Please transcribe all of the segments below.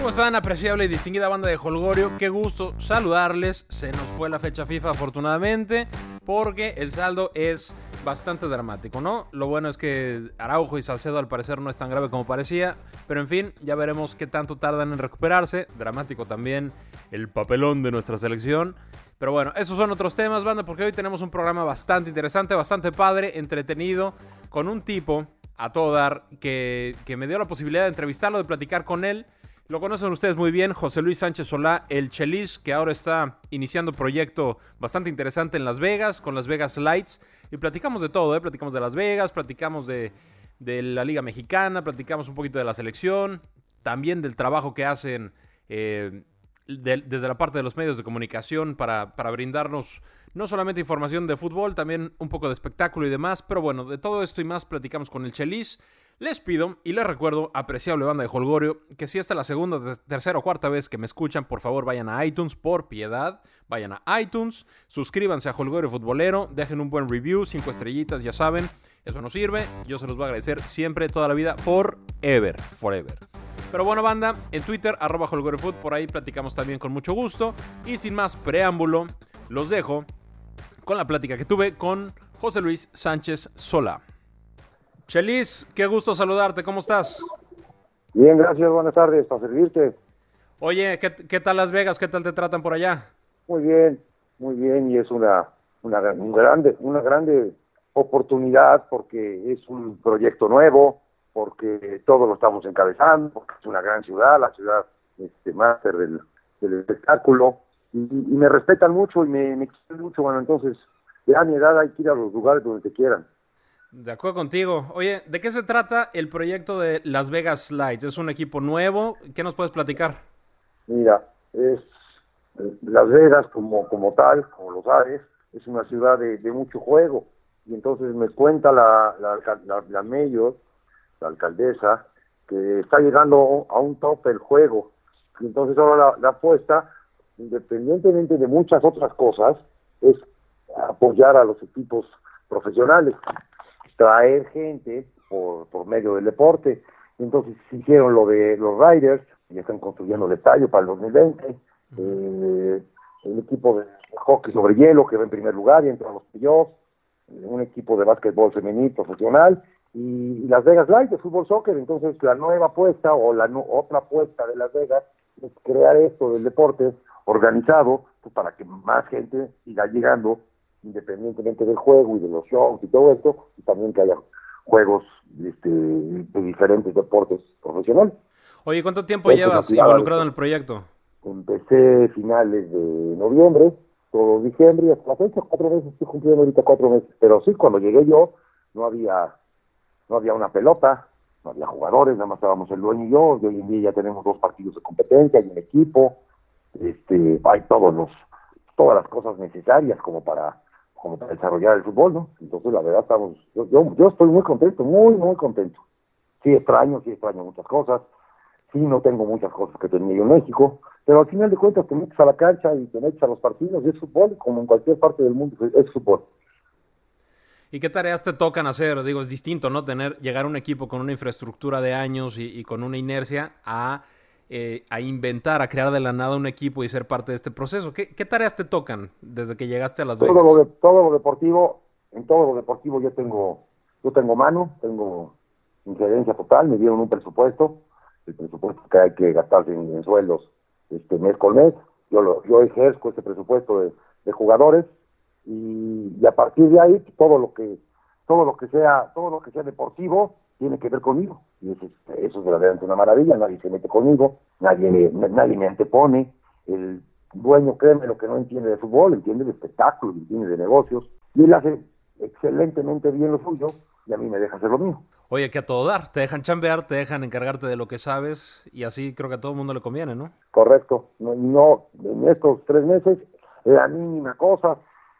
¿Cómo están, apreciable y distinguida banda de Holgorio? Qué gusto saludarles. Se nos fue la fecha FIFA, afortunadamente, porque el saldo es bastante dramático, ¿no? Lo bueno es que Araujo y Salcedo al parecer no es tan grave como parecía, pero en fin, ya veremos qué tanto tardan en recuperarse. Dramático también el papelón de nuestra selección. Pero bueno, esos son otros temas, banda, porque hoy tenemos un programa bastante interesante, bastante padre, entretenido, con un tipo a todo dar que, que me dio la posibilidad de entrevistarlo, de platicar con él. Lo conocen ustedes muy bien, José Luis Sánchez Solá, el Chelis, que ahora está iniciando proyecto bastante interesante en Las Vegas, con Las Vegas Lights. Y platicamos de todo, ¿eh? platicamos de Las Vegas, platicamos de, la Liga Mexicana, platicamos un poquito de la selección, también del trabajo que hacen eh, de, desde la parte de los medios de comunicación para, para brindarnos no solamente información de fútbol, también un poco de espectáculo y demás. Pero bueno, de todo esto y más platicamos con el Chelis. Les pido y les recuerdo, apreciable banda de Holgorio, que si esta es la segunda, tercera o cuarta vez que me escuchan, por favor vayan a iTunes, por piedad, vayan a iTunes, suscríbanse a Holgorio Futbolero, dejen un buen review, cinco estrellitas, ya saben, eso nos sirve, yo se los voy a agradecer siempre, toda la vida, forever, forever. Pero bueno, banda, en Twitter, arroba HolgorioFoot, por ahí platicamos también con mucho gusto. Y sin más preámbulo, los dejo con la plática que tuve con José Luis Sánchez Sola. Chelis, qué gusto saludarte, ¿cómo estás? Bien, gracias, buenas tardes, para servirte. Oye, ¿qué, qué tal Las Vegas? ¿Qué tal te tratan por allá? Muy bien, muy bien, y es una, una, un grande, una grande oportunidad porque es un proyecto nuevo, porque todo lo estamos encabezando, porque es una gran ciudad, la ciudad este, máster del, del espectáculo, y, y, me respetan mucho y me, me quieren mucho, bueno, entonces, ya a mi edad hay que ir a los lugares donde te quieran. De acuerdo contigo. Oye, ¿de qué se trata el proyecto de Las Vegas Lights? ¿Es un equipo nuevo? ¿Qué nos puedes platicar? Mira, es Las Vegas como, como tal, como lo sabes, es una ciudad de, mucho juego. Y entonces me cuenta la, la, la, la mayor, la alcaldesa, que está llegando a un tope el juego. Y entonces ahora la apuesta, independientemente de muchas otras cosas, es apoyar a los equipos profesionales traer gente por, por medio del deporte. Entonces hicieron lo de los Riders, ya están construyendo el estadio para el 2020, eh, el equipo de hockey sobre hielo que va en primer lugar y entra a los playoffs, un equipo de básquetbol femenil profesional y, Las Vegas Light de fútbol soccer. Entonces la nueva apuesta o la no, otra apuesta de Las Vegas es crear esto del deporte organizado pues, para que más gente siga llegando independientemente del juego y de los shows y todo esto, también que haya juegos este, de diferentes deportes profesionales. Oye, ¿cuánto tiempo Esto llevas involucrado en el proyecto? Empecé finales de noviembre, todo diciembre, y hasta la fecha, cuatro meses, estoy cumpliendo ahorita cuatro meses. Pero sí, cuando llegué yo, no había, no había una pelota, no había jugadores, nada más estábamos el dueño y yo, y hoy en día ya tenemos dos partidos de competencia, hay un equipo, este, hay todos los, todas las cosas necesarias como para como para desarrollar el fútbol, ¿no? Entonces, la verdad, estamos, yo, yo, estoy muy contento, muy, muy contento. Sí extraño, sí extraño muchas cosas, sí no tengo muchas cosas que tenía yo en México, pero al final de cuentas te metes a la cancha y te metes a los partidos, y es fútbol, como en cualquier parte del mundo, es fútbol. ¿Y qué tareas te tocan hacer? Digo, es distinto, ¿no? Tener, llegar a un equipo con una infraestructura de años y, y con una inercia a eh, a inventar, a crear de la nada un equipo y ser parte de este proceso. ¿Qué, qué tareas te tocan desde que llegaste a Las todo Vegas? Lo de, todo lo deportivo, en todo lo deportivo yo tengo, yo tengo mano, tengo injerencia total, me dieron un presupuesto, el presupuesto que hay que gastarse en, en sueldos este mes con mes, yo lo, yo ejerzo ese presupuesto de, de jugadores y, y, a partir de ahí todo lo que todo lo que sea todo lo que sea deportivo tiene que ver conmigo. Y eso, eso es verdaderamente una maravilla, nadie se mete conmigo, nadie me, nadie me antepone, el dueño, créeme, lo que no entiende de fútbol, entiende de espectáculos, entiende de negocios, y él hace excelentemente bien lo suyo, y a mí me deja hacer lo mío. Oye, que a todo dar, te dejan chambear, te dejan encargarte de lo que sabes, y así creo que a todo el mundo le conviene, ¿no? Correcto, no, no en estos tres meses, la mínima cosa,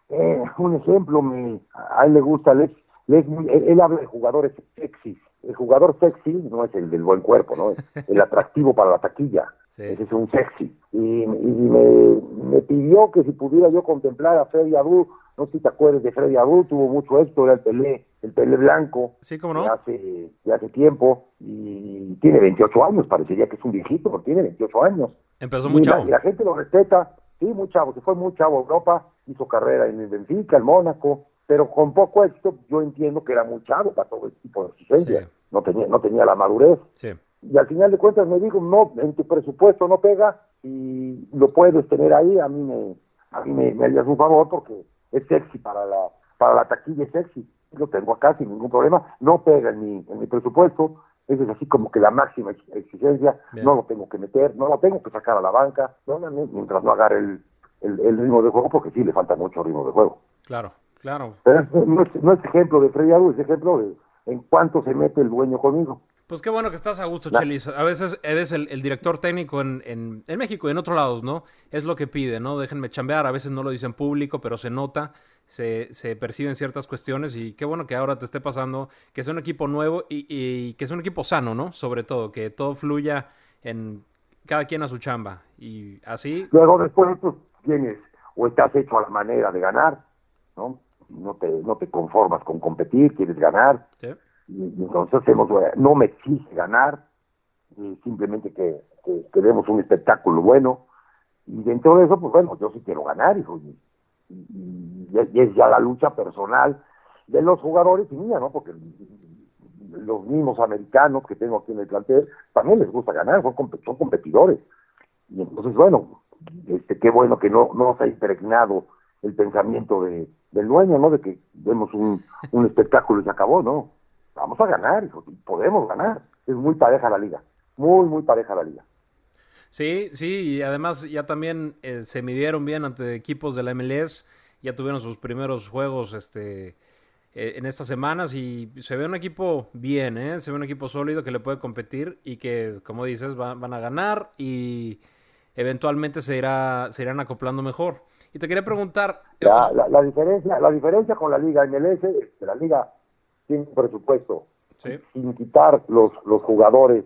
eh, un ejemplo, me, a él le gusta, él, él, él habla de jugadores sexys, el jugador sexy no es el del buen cuerpo, ¿no? Es el atractivo para la taquilla. Sí. Ese es un sexy. Y, y me, me, pidió que si pudiera yo contemplar a Freddy Adu no sé si te acuerdas de Freddy Adu, tuvo mucho éxito, era el Pelé, el Pelé Blanco. Sí, cómo no. De hace, de hace tiempo, y tiene 28 años, parecería que es un viejito, pero tiene 28 años. Empezó muy chavo. Y la gente lo respeta, sí, muy chavo, se fue muy chavo a Europa, hizo carrera en el Benfica, el Mónaco, pero con poco éxito, yo entiendo que era muy chavo para todo este tipo de exigencias. No, tenía, no tenía la madurez. Sí. Y al final de cuentas me digo, no, en tu presupuesto no pega y lo puedes tener ahí, a mí me, a mí me, me harías un favor porque es sexy para la, para la taquilla, es sexy. Lo tengo acá sin ningún problema, no pega en mi, en mi presupuesto, eso es así como que la máxima exigencia, no lo tengo que meter, no lo tengo que sacar a la banca, no, mientras no agarre el, el, el ritmo de juego, porque sí le falta mucho ritmo de juego. Claro. Claro. Pero no es, no es ejemplo de Freddy Adu, es ejemplo de en cuánto se mete el dueño conmigo. Pues qué bueno que estás a gusto, Chelis. A veces eres el, el director técnico en, en, en, México y en otros lados, ¿no? Es lo que pide, ¿no? Déjenme chambear. A veces no lo dicen público, pero se nota, se, se perciben ciertas cuestiones y qué bueno que ahora te esté pasando, que sea un equipo nuevo y, y que sea un equipo sano, ¿no? Sobre todo, que todo fluya en cada quien a su chamba. Y así... Luego después, pues, tienes o estás hecho a la manera de ganar, ¿no? No te, no te conformas con competir, quieres ganar. Sí. Y, y entonces hacemos, no me exige ganar, simplemente que, que, que, demos un espectáculo bueno. Y dentro de eso, pues bueno, yo sí quiero ganar, hijo. Y, y, y es ya la lucha personal de los jugadores y mía, ¿no? Porque los mismos americanos que tengo aquí en el plantel también les gusta ganar, son, son competidores. Y entonces, bueno, este, qué bueno que no, no se ha impregnado el pensamiento de, del dueño, ¿no? De que vemos un, un espectáculo y se acabó, ¿no? Vamos a ganar, podemos ganar. Es muy pareja la liga, muy, muy pareja la liga. Sí, sí, y además ya también eh, se midieron bien ante equipos de la MLS, ya tuvieron sus primeros juegos este, eh, en estas semanas y se ve un equipo bien, ¿eh? se ve un equipo sólido que le puede competir y que, como dices, va, van a ganar y eventualmente se, irá, se irán acoplando mejor. Y te quería preguntar... La, la, la, diferencia, la diferencia con la liga MLS es que la liga tiene un presupuesto ¿Sí? sin quitar los, los jugadores,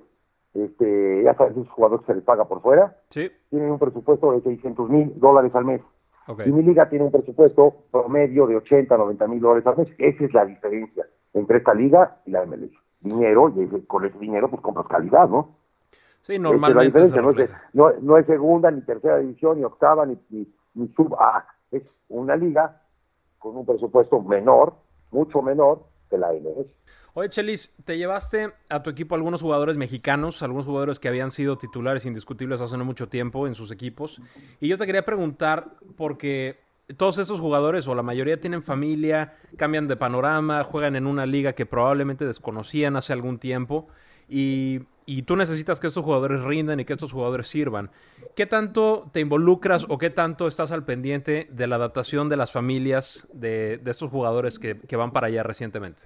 este, ya sabes, esos jugadores que se les paga por fuera, ¿Sí? tienen un presupuesto de 600 mil dólares al mes. Okay. Y mi liga tiene un presupuesto promedio de 80, 90 mil dólares al mes. Esa es la diferencia entre esta liga y la MLS. Dinero, y con ese dinero pues compras calidad, ¿no? Sí, normalmente. Es no, es, no, no, es, segunda, ni tercera división, ni octava, ni, ni, ni sub A. Es una liga con un presupuesto menor, mucho menor que la MLS. Oye, Chelis, te llevaste a tu equipo algunos jugadores mexicanos, algunos jugadores que habían sido titulares indiscutibles hace no mucho tiempo en sus equipos. Y yo te quería preguntar, porque todos estos jugadores, o la mayoría, tienen familia, cambian de panorama, juegan en una liga que probablemente desconocían hace algún tiempo. Y y tú necesitas que estos jugadores rindan y que estos jugadores sirvan. ¿Qué tanto te involucras o qué tanto estás al pendiente de la adaptación de las familias de, de estos jugadores que, que, van para allá recientemente?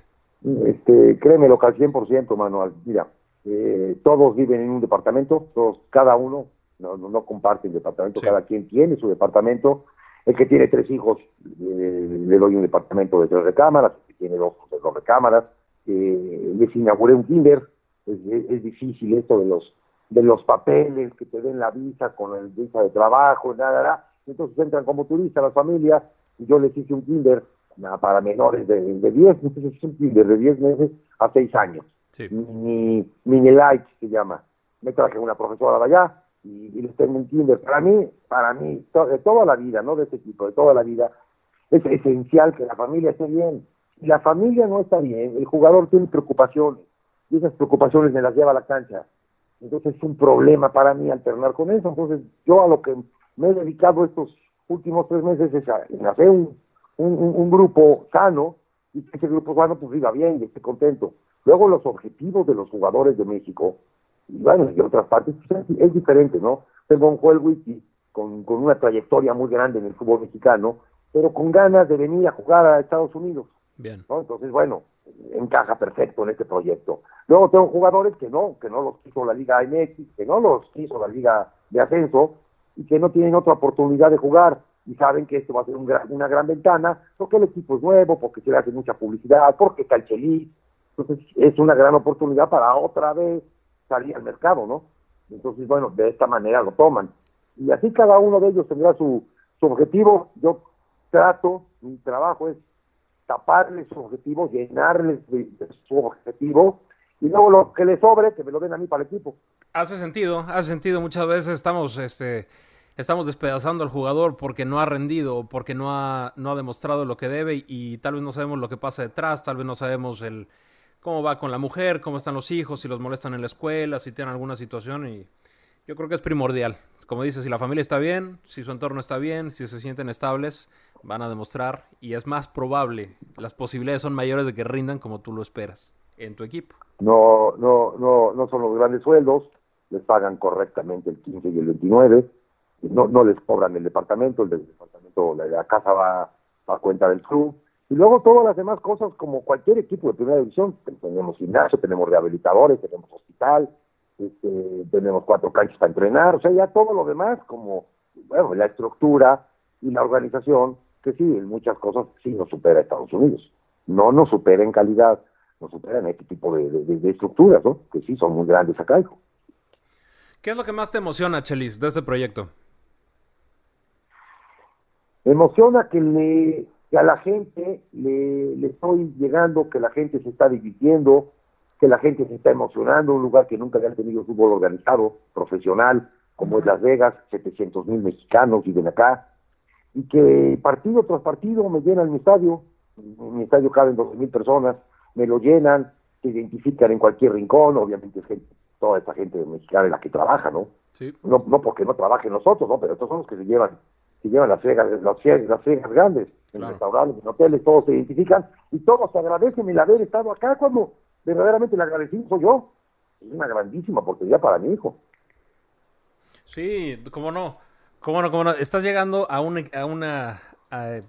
Este, créemelo que al 100%, Manuel. Mira, eh, todos viven en un departamento, todos, cada uno, no, no, no comparten departamento, sí. cada quien tiene su departamento. El que tiene tres hijos, eh, le doy un departamento de tres recámaras, el que tiene dos, de dos recámaras. Eh, les inauguré un kinder, es, es, difícil esto de los de los papeles que te den la visa con el visa de trabajo, nada, nada. entonces entran como turistas las familias y yo les hice un kinder nada, para menores de, de 10, entonces es un kinder de 10 meses a 6 años. Sí. Mini, mini light se llama. Me traje una profesora de allá y, y les tengo un kinder. Para mí, para mí, to, de toda la vida, no de este tipo, de toda la vida, es esencial que la familia esté bien. Si la familia no está bien, el jugador tiene preocupaciones y esas preocupaciones me las lleva a la cancha. Entonces es un problema para mí alternar con eso. Entonces yo a lo que me he dedicado estos últimos tres meses es a, hacer un, un, grupo sano y que ese grupo sano pues viva bien y esté contento. Luego los objetivos de los jugadores de México, y bueno, y otras partes, pues es, es, diferente, ¿no? Tengo un Joel Wiki con, con una trayectoria muy grande en el fútbol mexicano, pero con ganas de venir a jugar a Estados Unidos. Bien. ¿no? Entonces, bueno, encaja perfecto en este proyecto. Luego tengo jugadores que no, que no los quiso la Liga MX, que no los quiso la Liga de Ascenso y que no tienen otra oportunidad de jugar y saben que esto va a ser un gran, una gran ventana porque el equipo es nuevo, porque se le hace mucha publicidad, porque está el Chelis. Entonces es una gran oportunidad para otra vez salir al mercado, ¿no? Entonces, bueno, de esta manera lo toman. Y así cada uno de ellos tendrá su, su objetivo. Yo trato mi trabajo es taparles su objetivo, llenarles de, su objetivo y luego lo que le sobre, que me lo den a mí para el equipo. Hace sentido, hace sentido. Muchas veces estamos, este, estamos despedazando al jugador porque no ha rendido, porque no ha, no ha demostrado lo que debe y, tal vez no sabemos lo que pasa detrás, tal vez no sabemos el cómo va con la mujer, cómo están los hijos, si los molestan en la escuela, si tienen alguna situación y yo creo que es primordial. Como dices, si la familia está bien, si su entorno está bien, si se sienten estables, van a demostrar y es más probable, las posibilidades son mayores de que rindan como tú lo esperas en tu equipo. No, no, no, no son los grandes sueldos, les pagan correctamente el 15 y el 29, no, no les cobran el departamento, el departamento, la, casa va a cuenta del club, y luego todas las demás cosas como cualquier equipo de primera división, tenemos gimnasio, tenemos rehabilitadores, tenemos hospital, este, tenemos cuatro canchas para entrenar, o sea, ya todo lo demás como, bueno, la estructura y la organización, que sí, en muchas cosas sí nos supera a Estados Unidos, no nos supera en calidad, nos supera en este tipo de, de estructuras, ¿no? Que sí son muy grandes acá, hijo. ¿Qué es lo que más te emociona, Chelis, de este proyecto? Me emociona que, le, a la gente le, le, estoy llegando, que la gente se está divirtiendo, que la gente se está emocionando, un lugar que nunca había tenido fútbol organizado, profesional, como es Las Vegas, 700 mil mexicanos viven acá, y que partido tras partido me llenan mi estadio, mi estadio caben 12 mil personas, me lo llenan, se identifican en cualquier rincón, obviamente es gente toda esta gente mexicana en la que trabaja, ¿no? Sí. No, no porque no trabajen nosotros, ¿no? Pero estos son los que se llevan, se llevan las fregas, las las grandes, en restaurantes, en hoteles, todos se identifican y todos agradecen el haber estado acá cuando verdaderamente le agradecido soy yo. Es una grandísima oportunidad para mi hijo. Sí, cómo no, cómo no, cómo no. Estás llegando a una, a una, a,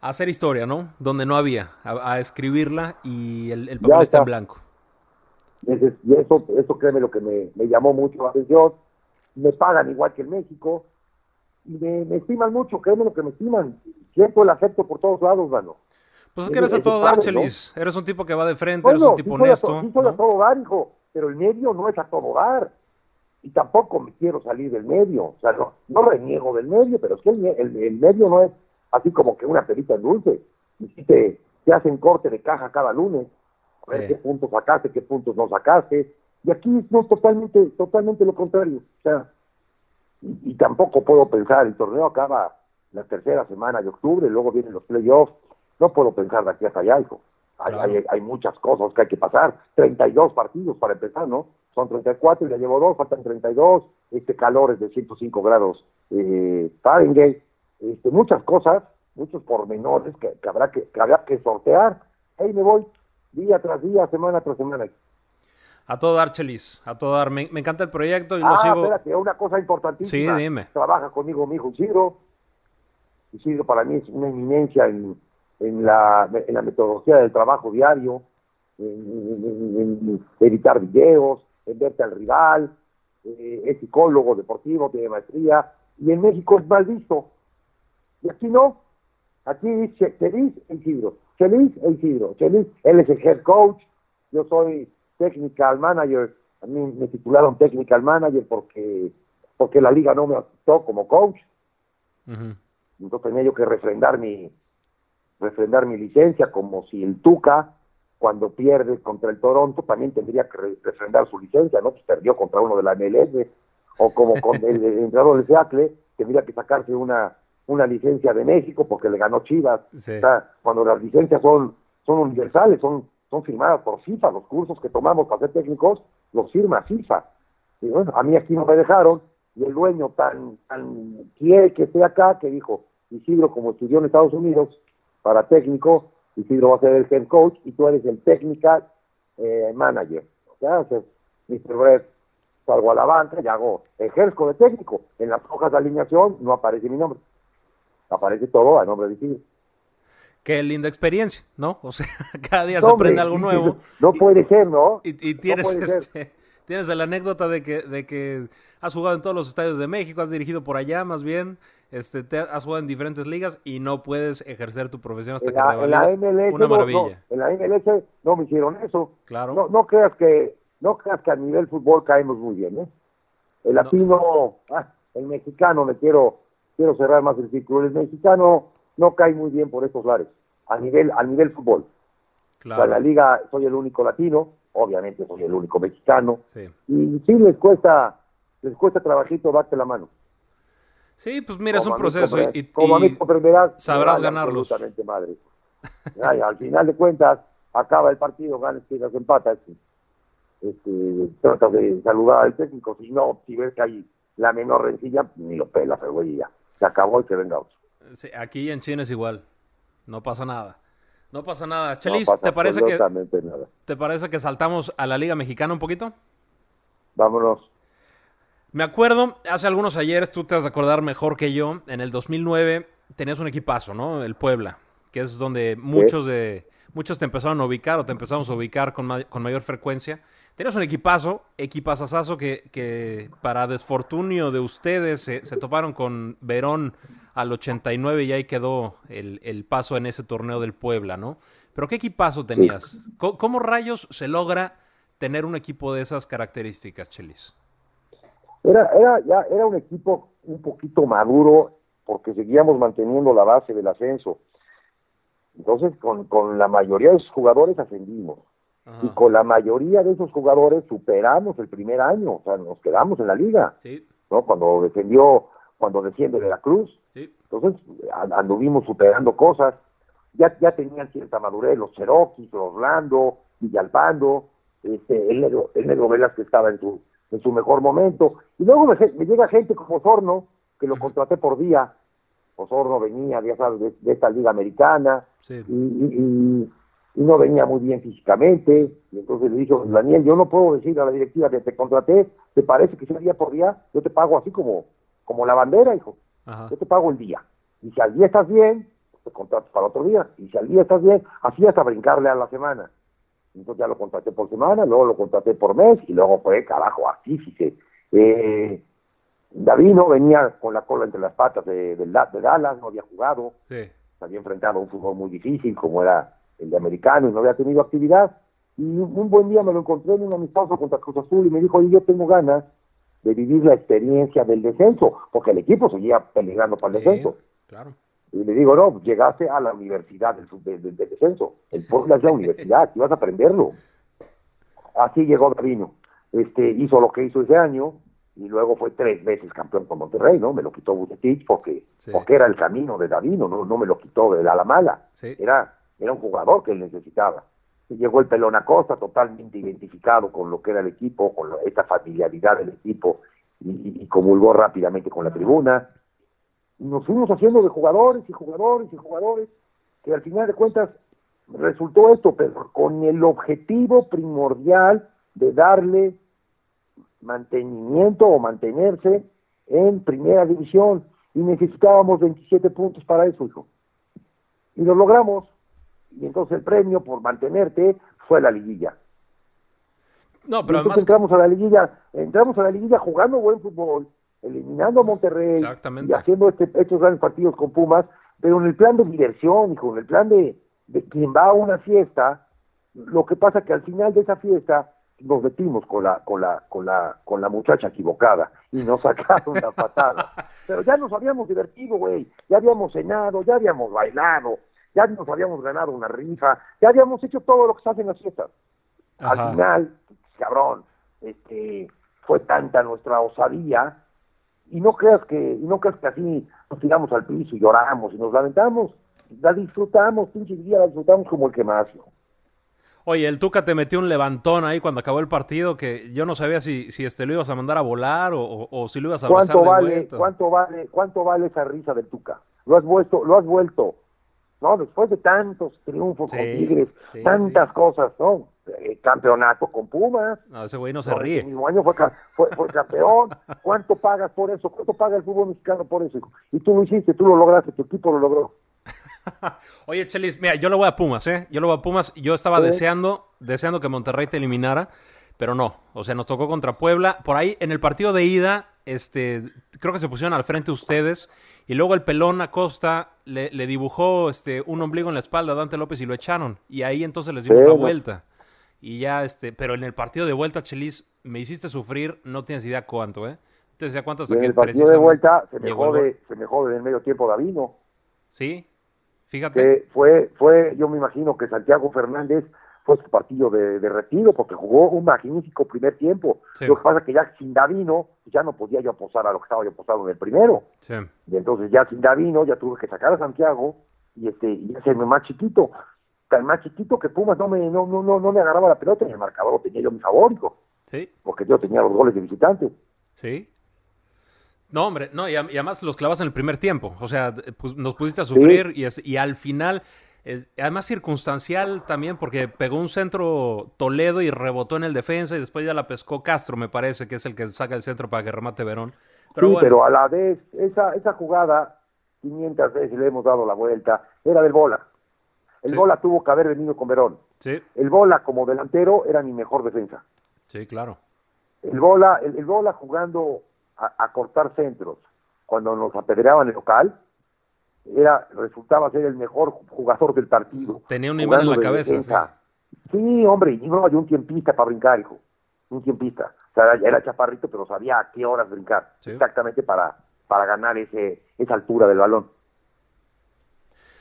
hacer historia, ¿no? Donde no había, a, escribirla y el, el papel está en blanco y eso, eso créeme lo que me, llamó mucho la atención. Me pagan igual que en México y me, estiman mucho, créeme lo que me estiman. Siento el afecto por todos lados, mano. Pues es que eres a todo dar, Chelis. Eres un tipo que va de frente, eres un tipo honesto. sí soy a todo dar, hijo, pero el medio no es a todo dar. Y tampoco me quiero salir del medio. O sea, no, no reniego del medio, pero es que el, medio no es así como que una perita en dulce. Y si te, te hacen corte de caja cada lunes qué puntos sacaste, qué puntos no sacaste. Y aquí no totalmente, totalmente lo contrario. O sea, y, tampoco puedo pensar, el torneo acaba la tercera semana de octubre, luego vienen los playoffs. No puedo pensar de aquí hasta allá, hijo. Hay, hay, muchas cosas que hay que pasar. 32 partidos para empezar, ¿no? Son 34 y ya llevo dos, faltan 32. Este calor es de 105 grados eh, Fahrenheit. Este, muchas cosas, muchos pormenores que, habrá que, que habrá que sortear. Ahí me voy día tras día, semana tras semana. A todo dar, Chelis, a todo dar. Me, encanta el proyecto y ah, lo sigo. espérate, una cosa importantísima. Sí, dime. Trabaja conmigo mi hijo Isidro. Isidro para mí es una eminencia en, en, la, en la metodología del trabajo diario, en, editar videos, en verte al rival, eh, es psicólogo deportivo, tiene maestría, y en México es mal visto. Y aquí no. Aquí dice feliz Isidro. Feliz e Isidro. Feliz, él es el head coach, yo soy technical manager, a mí me titularon technical manager porque porque la liga no me aceptó como coach. Entonces tenía yo que refrendar mi refrendar mi licencia como si el Tuca cuando pierde contra el Toronto también tendría que refrendar su licencia, ¿no? Pues perdió contra uno de la MLS o como con el, el entrenador de Seattle tendría que sacarse una una licencia de México porque le ganó Chivas. O sea, cuando las licencias son, son universales, son, son firmadas por FIFA, los cursos que tomamos para ser técnicos los firma FIFA. Y bueno, a mí aquí no me dejaron y el dueño tan, tan quiere que esté acá que dijo, Isidro como estudió en Estados Unidos para técnico, Isidro va a ser el head coach y tú eres el technical eh, manager. O sea, Mr. Brett, salgo a la banca y hago, ejerzo de técnico. En las hojas de alineación no aparece mi nombre aparece todo a nombre de Isidro. Qué linda experiencia, ¿no? O sea, cada día se aprende algo nuevo. No puede ser, ¿no? Y, tienes, este, tienes la anécdota de que, de que has jugado en todos los estadios de México, has dirigido por allá más bien, este, te has jugado en diferentes ligas y no puedes ejercer tu profesión hasta que revalidas. Una maravilla. en la MLS no me hicieron eso. Claro. No, no creas que no creas que a nivel fútbol caemos muy bien, ¿eh? El latino, ah, el mexicano me quiero quiero cerrar más el círculo. El mexicano no cae muy bien por estos lares, a nivel, a nivel fútbol. Claro. O sea, la liga, soy el único latino, obviamente soy el único mexicano, Sí. y sí les cuesta, les cuesta trabajito darte la mano. Sí, pues mira, es un mí proceso y, como a mí comprenderás, sabrás ganarlos. absolutamente madre. Ay, al final de cuentas, acaba el partido, ganas, pierdas, empatas. Este, tratas de saludar al técnico, si no, si ves que hay la menor rencilla, ni lo pelas, el güey, ya. Se acabó y que venga otro. sí, aquí en China es igual. No pasa nada. No pasa nada. No Chelis, pasa ¿te parece que nada. te parece que saltamos a la Liga Mexicana un poquito? Vámonos. Me acuerdo, hace algunos ayeres, tú te vas a acordar mejor que yo, en el 2009 tenías un equipazo, ¿no? El Puebla, que es donde muchos de muchos te empezaron a ubicar o te empezamos a ubicar con, ma- con mayor frecuencia. Tenías un equipazo, equipazazazo que, que para desfortunio de ustedes se, se toparon con Verón al 89 y ahí quedó el, el paso en ese torneo del Puebla, ¿no? Pero ¿qué equipazo tenías? ¿Cómo, cómo rayos se logra tener un equipo de esas características, Chelis? Era, era, ya, era un equipo un poquito maduro porque seguíamos manteniendo la base del ascenso. Entonces, con, con la mayoría de esos jugadores ascendimos. Ajá. Y con la mayoría de esos jugadores superamos el primer año, o sea, nos quedamos en la liga, Sí, ¿no? Cuando descendió, cuando desciende de la Cruz, sí. entonces anduvimos superando cosas, ya, ya tenían cierta madurez, los Cherokees, los Orlando, Villalpando, este, el negro, el negro Velas que estaba en su, en su mejor momento, y luego me, me llega gente como Osorno, que lo contraté por día, Osorno venía, ya sabes, de, de esta liga americana, Sí. y, y- y- y no venía muy bien físicamente, y entonces le dijo, Daniel, yo no puedo decir a la directiva que te contraté, ¿te parece que sea día por día? Yo te pago así como, como la bandera, hijo, Ajá. yo te pago el día, y si al día estás bien, te contrato para otro día, y si al día estás bien, así hasta brincarle a la semana. Entonces ya lo contraté por semana, luego lo contraté por mes, y luego fue, carajo, así, fíjese. Eh, Davino venía con la cola entre las patas de, de, la- de Dallas, no había jugado, Sí. se había enfrentado a un fútbol muy difícil como era el de americano y no había tenido actividad. Y un un buen día me lo encontré en un amistoso contra Cruz Azul y me dijo, oye, yo tengo ganas de vivir la experiencia del descenso, porque el equipo seguía peleando para el Sí, descenso. claro. Y le digo, no, llegaste a la universidad del, del- del- descenso. El pueblo es la universidad, aquí vas a aprenderlo. Así llegó Davino. Este, hizo lo que hizo ese año y luego fue tres veces campeón con Monterrey, ¿no? Me lo quitó Bucetich porque, Sí. porque era el camino de Davino, no, no me lo quitó de la, la mala. Sí. Era, era un jugador que él necesitaba. Llegó el Pelón Acosta totalmente identificado con lo que era el equipo, con esta familiaridad del equipo y, y- comulgó rápidamente con la tribuna nos fuimos haciendo de jugadores y jugadores y jugadores, que al final de cuentas resultó esto, pero con el objetivo primordial de darle mantenimiento o mantenerse en primera división. Y necesitábamos 27 puntos para eso, hijo. Y lo logramos. Y entonces el premio por mantenerte fue la liguilla. No, Y pero además. entramos a la liguilla, entramos a la liguilla jugando buen fútbol, eliminando a Monterrey Exactamente. y haciendo este, estos grandes partidos con Pumas, pero en el plan de diversión, hijo, en el plan de, de quien va a una fiesta, lo que pasa que al final de esa fiesta nos metimos con la, con la, con la, con la muchacha equivocada y nos sacaron la patada. Pero ya nos habíamos divertido, güey, ya habíamos cenado, ya habíamos bailado, ya nos habíamos ganado una rifa, ya habíamos hecho todo lo que se hace en las fiestas Ajá. al final, cabrón, este, fue tanta nuestra osadía y no creas que y no creas que así nos tiramos al piso y lloramos y nos lamentamos, la disfrutamos, pinche día la disfrutamos como el que más. Oye, el Tuca te metió un levantón ahí cuando acabó el partido que yo no sabía si, si este lo ibas a mandar a volar o, o- o si lo ibas a ¿Cuánto vale, cuánto vale, cuánto vale esa risa del Tuca? Lo has vuelto, lo has vuelto. No, después de tantos triunfos con Tigres, sí, tantas sí. cosas, ¿no? Eh, campeonato con Pumas, No, ese güey no se ríe. mismo año fue, fue, fue campeón. ¿Cuánto pagas por eso? ¿Cuánto paga el fútbol mexicano por eso? Y tú lo hiciste, tú lo lograste, tu equipo lo logró. Oye, Chelis, mira, yo le voy a Pumas, ¿eh? Yo le voy a Pumas. Yo estaba deseando, deseando que Monterrey te eliminara, pero no. O sea, nos tocó contra Puebla. Por ahí, en el partido de ida, este, creo que se pusieron al frente ustedes. Y luego el pelón Acosta le, le dibujó este, un ombligo en la espalda a Dante López y lo echaron. Y ahí entonces les dimos Sí, la no. vuelta. Y ya, este, pero en el partido de vuelta, Chelis, me hiciste sufrir, no tienes idea cuánto, ¿eh? Entonces, ya cuánto en el partido de vuelta se me, jode, se me jode en el medio tiempo Davino. Sí, Fíjate. fue, fue, yo me imagino que Santiago Fernández fue su partido de, retiro porque jugó un magnífico primer tiempo. Lo que pasa es que ya sin Davino ya no podía yo apostar a lo que estaba yo apostado en el primero. Y entonces ya sin Davino ya tuve que sacar a Santiago y este y hacerme más chiquito. Tan más chiquito que Pumas no me, no, no, no, no me agarraba la pelota y el marcador lo tenía yo mi favorito. Sí. Porque yo tenía los goles de visitante. Sí. No, hombre, no, y, además los clavas en el primer tiempo. O sea, pues, nos pusiste a sufrir y, y al final además circunstancial también porque pegó un centro Toledo y rebotó en el defensa y después ya la pescó Castro, me parece, que es el que saca el centro para que remate Verón. Pero sí, pero a la vez, esa, esa jugada, 500 veces le hemos dado la vuelta, era del Bola. El Bola tuvo que haber venido con Verón. Sí. El Bola como delantero era mi mejor defensa. Sí, claro. El Bola, el, Bola jugando a, a cortar centros, cuando nos apedreaban el local, era resultaba ser el mejor jugador del partido. Tenía un imán en la cabeza. Sí. hombre, y no había un tiempista para brincar, hijo. Un tiempista. O sea, era chaparrito, pero sabía a qué horas brincar. Exactamente para, para ganar ese, esa altura del balón.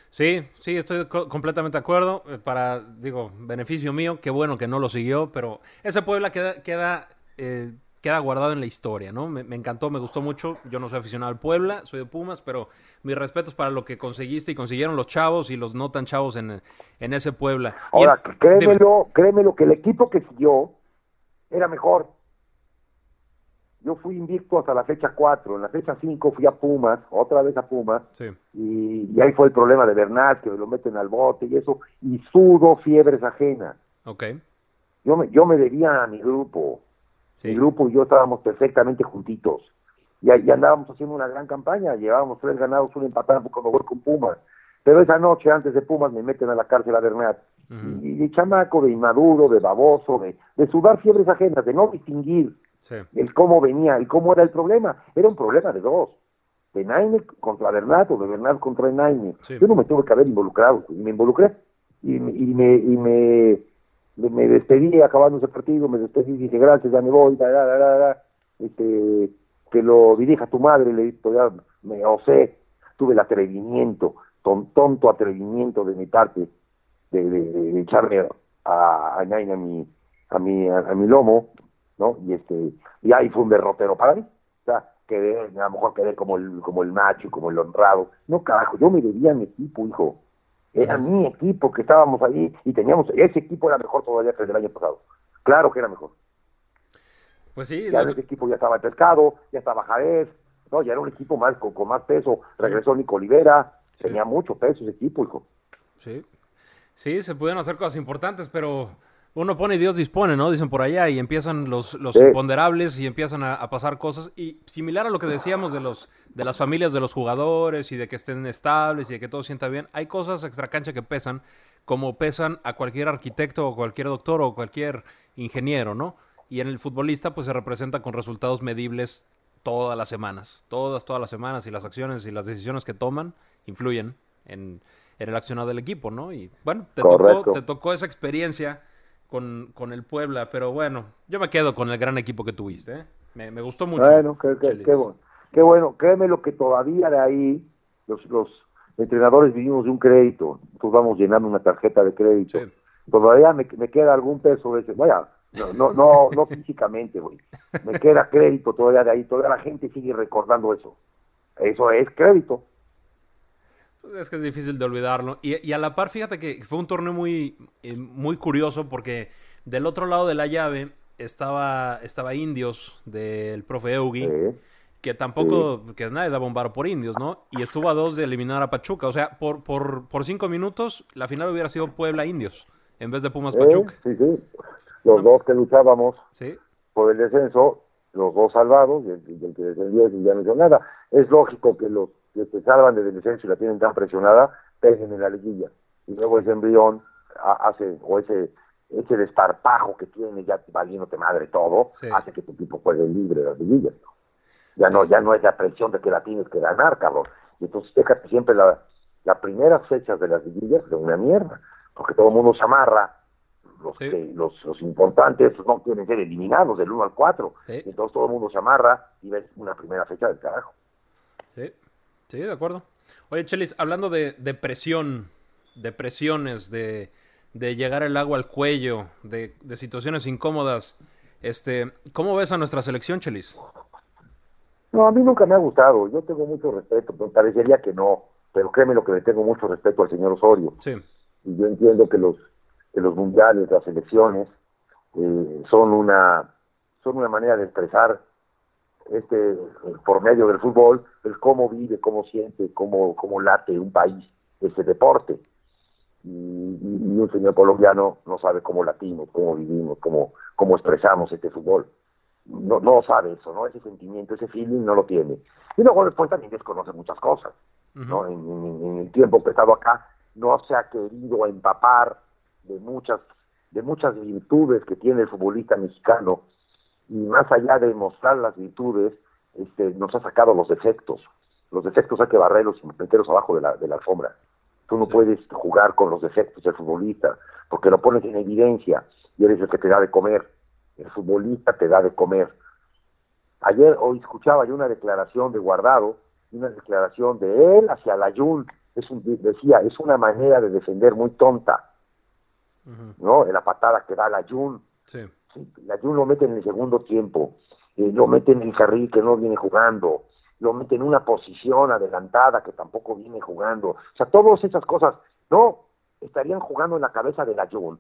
Sí, sí, estoy completamente de acuerdo. Eh, para, digo, beneficio mío, qué bueno que no lo siguió, pero ese Puebla queda, queda eh, queda guardado en la historia, ¿no? Me, encantó, me gustó mucho. Yo no soy aficionado al Puebla, soy de Pumas, pero mis respetos para lo que conseguiste y consiguieron los chavos y los no tan chavos en, en ese Puebla. Ahora, créemelo, créemelo que el equipo que siguió era mejor. Yo fui invicto hasta la fecha 4, en la fecha 5 fui a Pumas, otra vez a Pumas, y, ahí fue el problema de Bernal, que me lo meten al bote y eso, y sudo fiebres ajenas. Ok. Yo me, yo me debía a mi grupo, el grupo y yo estábamos perfectamente juntitos. Y, y, andábamos haciendo una gran campaña, llevábamos tres ganados, un empatado cuando voy con Pumas. Pero esa noche, antes de Pumas, me meten a la cárcel a Bernat. y, de chamaco, de inmaduro, de baboso, de, de sudar fiebres ajenas, de no distinguir el cómo venía, el cómo era el problema. Era un problema de dos. De Naime contra Bernat o de Bernat contra Naime. Yo no me tuve que haber involucrado, y me involucré. Y, y me, y me me despedí acabando ese partido, me despedí y dije gracias, ya me voy, este, que lo dirija tu madre, le dije, ya me osé, tuve el atrevimiento, tonto atrevimiento de mi parte, de, de, echarme a, a, a, mi, a, mi, a, mi lomo, ¿no? Y este, y ahí fue un derrotero para mí, o sea, quedé, a lo mejor quedé como el, como el macho, como el honrado, no carajo, yo me debía a mi equipo, hijo, era mi equipo que estábamos ahí y teníamos, ese equipo era mejor todavía que el del año pasado. Claro que era mejor. Pues sí. Ya ese equipo ya estaba el pescado, ya estaba Javés, no, ya era un equipo más con, más peso. Regresó Nico Olivera, tenía mucho peso ese equipo, hijo. Sí. Sí, se pudieron hacer cosas importantes, pero uno pone y Dios dispone, ¿no? Dicen por allá y empiezan los, los imponderables y empiezan a, pasar cosas. Y similar a lo que decíamos de los de las familias de los jugadores y de que estén estables y de que todo sienta bien, hay cosas extracancha que pesan, como pesan a cualquier arquitecto o cualquier doctor o cualquier ingeniero, ¿no? Y en el futbolista pues se representa con resultados medibles todas las semanas, todas, todas las semanas y las acciones y las decisiones que toman influyen en, en el accionar del equipo, ¿no? Y bueno, te, tocó, te tocó esa experiencia con, con el Puebla, pero bueno, yo me quedo con el gran equipo que tuviste. ¿eh? Me, me, gustó mucho. Bueno, qué, qué, bueno. Qué bueno, créeme lo que todavía de ahí los, los entrenadores vivimos de un crédito, nosotros vamos llenando una tarjeta de crédito. Todavía me, me, queda algún peso de ese, vaya, no, no, no, no físicamente, güey. Me queda crédito todavía de ahí, todavía la gente sigue recordando eso. Eso es crédito. Es que es difícil de olvidarlo. Y, a la par, fíjate que fue un torneo muy, eh, muy curioso porque del otro lado de la llave estaba, estaba Indios del profe Eugi, que tampoco, que nadie da bombaro por Indios, ¿no? Y estuvo a dos de eliminar a Pachuca. O sea, por, por, por cinco minutos la final hubiera sido Puebla-Indios en vez de Pumas-Pachuca. sí, sí. Los dos que luchábamos por el descenso, los dos salvados, y el, que descendió ya no hizo nada. Es lógico que los que se salvan de descenso y la tienen tan presionada, peguen en la liguilla. Y luego ese embrión hace, o ese, ese desparpajo que tiene ya valiéndote madre todo, hace que tu equipo juegue libre de las liguillas. Ya no, ya no es la presión de que la tienes que ganar, cabrón. Y entonces déjate siempre la, las primeras fechas de las liguillas de una mierda, porque todo el mundo se amarra, los, que, los, los importantes no quieren ser eliminados del 1 al 4, entonces todo el mundo se amarra y ves una primera fecha del carajo. Sí. Sí, de acuerdo. Oye, Chelis, hablando de, de presión, de presiones, de, de, llegar el agua al cuello, de, de, situaciones incómodas, este, ¿cómo ves a nuestra selección, Chelis? No, a mí nunca me ha gustado. Yo tengo mucho respeto, me parecería que no, pero créeme lo que le tengo mucho respeto al señor Osorio. Sí. Y yo entiendo que los, que los mundiales, las elecciones, eh, son una son una manera de expresar este por medio del fútbol el cómo vive, cómo siente, cómo, cómo late un país este deporte. Y, y, un señor colombiano no sabe cómo latimos, cómo vivimos, cómo, cómo expresamos este fútbol. No, no sabe eso, ¿no? Ese sentimiento, ese feeling no lo tiene. Y luego después también desconoce muchas cosas, ¿no? En, en, en, el tiempo que he estado acá no se ha querido empapar de muchas de muchas virtudes que tiene el futbolista mexicano y más allá de mostrar las virtudes, este, nos ha sacado los defectos. Los defectos hay que barrerlos y meterlos abajo de la, de la alfombra. Tú no sí. puedes jugar con los defectos del futbolista porque lo pones en evidencia y eres el que te da de comer. El futbolista te da de comer. Ayer hoy escuchaba yo una declaración de Guardado, una declaración de él hacia la Jun. Es un, decía, es una manera de defender muy tonta. Uh -huh. ¿No? La patada que da la Jun. Sí. La Jun lo mete en el segundo tiempo, eh, lo mete en el carril que no viene jugando, lo mete en una posición adelantada que tampoco viene jugando. O sea, todas esas cosas, no, estarían jugando en la cabeza de la Jun,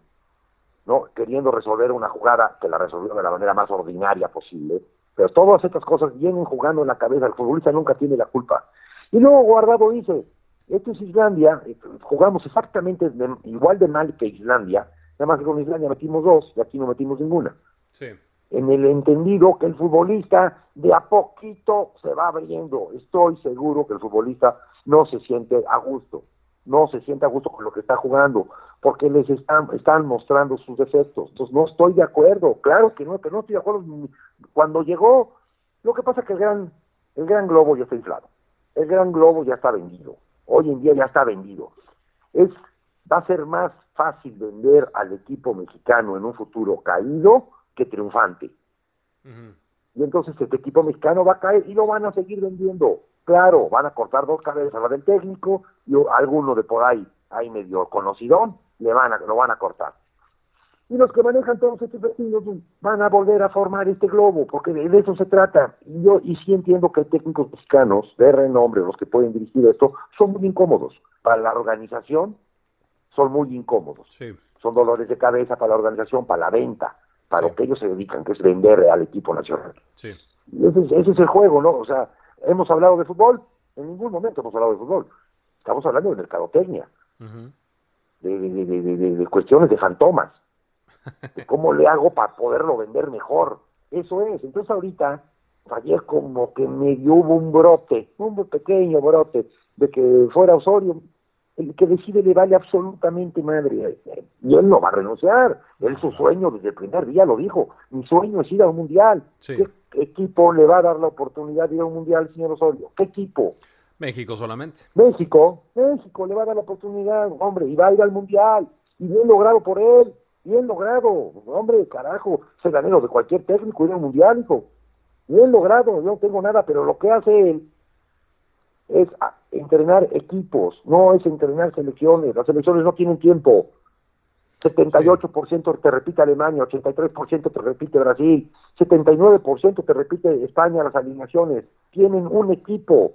¿no? Queriendo resolver una jugada que la resolvió de la manera más ordinaria posible, pero todas estas cosas vienen jugando en la cabeza, el futbolista nunca tiene la culpa. Y luego Guardado dice, esto es Islandia, eh, jugamos exactamente de, igual de mal que Islandia, Nada más que con Islandia metimos dos y aquí no metimos ninguna. Sí. En el entendido que el futbolista de a poquito se va abriendo. Estoy seguro que el futbolista no se siente a gusto. No se siente a gusto con lo que está jugando. Porque les están, están mostrando sus defectos. Entonces no estoy de acuerdo. Claro que no, que no estoy de acuerdo. Cuando llegó, lo que pasa es que el gran, el gran globo ya está inflado. El gran globo ya está vendido. Hoy en día ya está vendido. Es, va a ser más fácil vender al equipo mexicano en un futuro caído que triunfante. Uh -huh. Y entonces este equipo mexicano va a caer y lo van a seguir vendiendo. Claro, van a cortar dos cabezas, la del técnico y alguno de por ahí, ahí medio conocidón, le van a, lo van a cortar. Y los que manejan todos estos vecinos van a volver a formar este globo, porque de, de eso se trata. Y yo y sí entiendo que hay técnicos mexicanos de renombre, los que pueden dirigir esto, son muy incómodos para la organización son muy incómodos. Sí. Son dolores de cabeza para la organización, para la venta, para sí. lo que ellos se dedican, que es vender al equipo nacional. Sí. Y ese, es, ese es el juego, ¿no? O sea, hemos hablado de fútbol, en ningún momento hemos hablado de fútbol. Estamos hablando de mercadotecnia, uh -huh. de, de, de, de, cuestiones de fantomas, de cómo le hago para poderlo vender mejor. Eso es. Entonces ahorita, ayer como que medio hubo un brote, un pequeño brote, de que fuera Osorio, el que decide le vale absolutamente madre. Y él no va a renunciar. Él su sueño desde el primer día lo dijo. Mi sueño es ir a un mundial. Sí. ¿Qué equipo le va a dar la oportunidad de ir a un mundial, señor Osorio? ¿Qué equipo? México solamente. México. México le va a dar la oportunidad, hombre, y va a ir al mundial. Y bien logrado por él. Bien logrado. Hombre, carajo. Se ganero de cualquier técnico ir a un mundial, hijo. Bien logrado. Yo no tengo nada, pero lo que hace él es entrenar equipos, no es entrenar selecciones. Las selecciones no tienen tiempo. 78% te repite Alemania, 83% te repite Brasil, 79% te repite España las alineaciones. Tienen un equipo.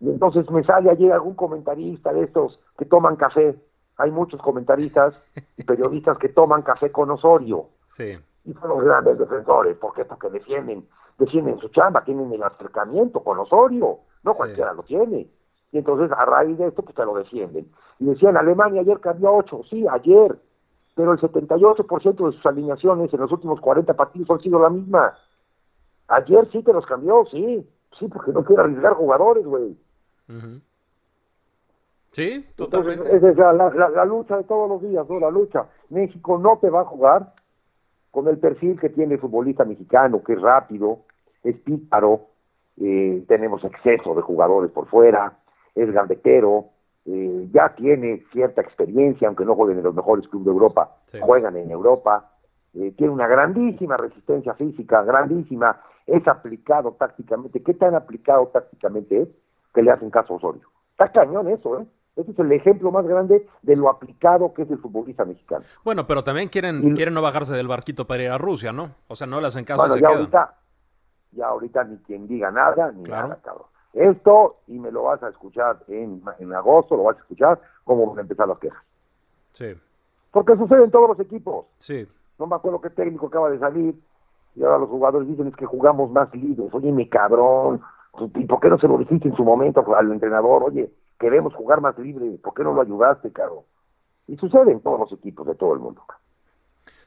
Y entonces me sale ayer algún comentarista de estos que toman café. Hay muchos comentaristas y periodistas que toman café con Osorio. Sí. Y son los grandes defensores, porque porque defienden, defienden su chamba, tienen el acercamiento con Osorio. No sí. cualquiera lo tiene. Y entonces, a raíz de esto, pues te lo defienden. Y decían, Alemania ayer cambió a 8. Sí, ayer. Pero el 78% de sus alineaciones en los últimos 40 partidos han sido la misma. Ayer sí te los cambió, sí. Sí, porque no quiere arriesgar jugadores, güey. Uh -huh. Sí, totalmente. Entonces, esa es la, la, la, lucha de todos los días, ¿no? La lucha. México no te va a jugar con el perfil que tiene el futbolista mexicano, que es rápido, es pícaro, eh, tenemos exceso de jugadores por fuera, es gambetero, eh, ya tiene cierta experiencia, aunque no jueguen en los mejores clubes de Europa, sí. juegan en Europa, eh, tiene una grandísima resistencia física, grandísima, es aplicado tácticamente. ¿Qué tan aplicado tácticamente es? que le hacen caso a Osorio. Está cañón eso, ¿eh? Ese es el ejemplo más grande de lo aplicado que es el futbolista mexicano. Bueno, pero también quieren, quieren no bajarse del barquito para ir a Rusia, ¿no? O sea, no le hacen caso bueno, y se ya quedan. ahorita, ya ahorita ni quien diga nada, ni Claro. nada, cabrón. Esto, y me lo vas a escuchar en, en agosto, lo vas a escuchar, cómo van a empezar las quejas. Sí, Porque sucede en todos los equipos. sí. No me acuerdo qué técnico acaba de salir, y ahora los jugadores dicen es que jugamos más libres. Oye, mi cabrón, ¿y por qué no se lo dijiste en su momento al entrenador? Oye, queremos jugar más libre, ¿por qué no lo ayudaste, cabrón? Y sucede en todos los equipos de todo el mundo.